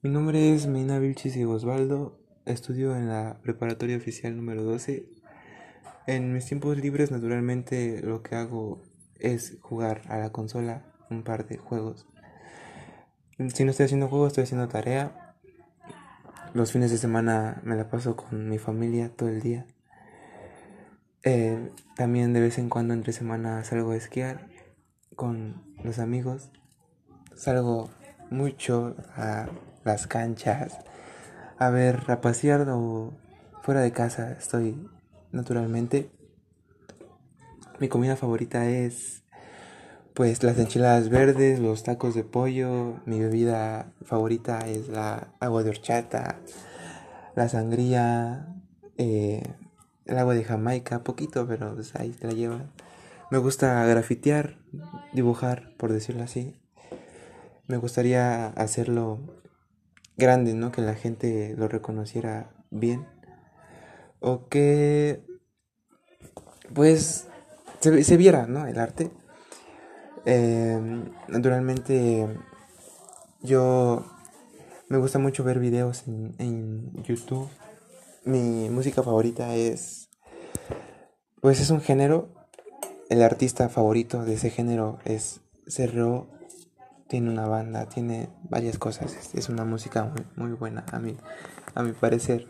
Mi nombre es Meina Vilchis y Osvaldo. Estudio en la preparatoria oficial número 12. En mis tiempos libres, naturalmente, lo que hago es jugar a la consola un par de juegos. Si no estoy haciendo juegos, estoy haciendo tarea. Los fines de semana me la paso con mi familia todo el día. Eh, también de vez en cuando entre semana salgo a esquiar con los amigos. Salgo mucho a las canchas, a ver, a pasear o fuera de casa estoy naturalmente. Mi comida favorita es pues las enchiladas verdes, los tacos de pollo, mi bebida favorita es la agua de horchata, la sangría, eh, el agua de Jamaica, poquito, pero pues ahí se la llevan. Me gusta grafitear, dibujar, por decirlo así. Me gustaría hacerlo grande, ¿no? Que la gente lo reconociera bien. O que, pues, se, viera, ¿no? El arte. Em, naturalmente, yo me gusta mucho ver videos en, en YouTube. Mi música favorita es, pues es un género. El artista favorito de ese género es Cerro tiene una banda, tiene varias cosas. Es, una música muy, muy buena a mí, a mi parecer.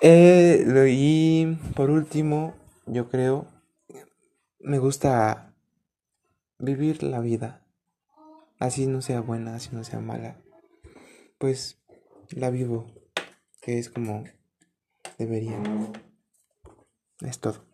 Eh, y por último, yo creo, me gusta vivir la vida. Así no sea buena, así no sea mala. Pues la vivo, que es como debería. Es todo.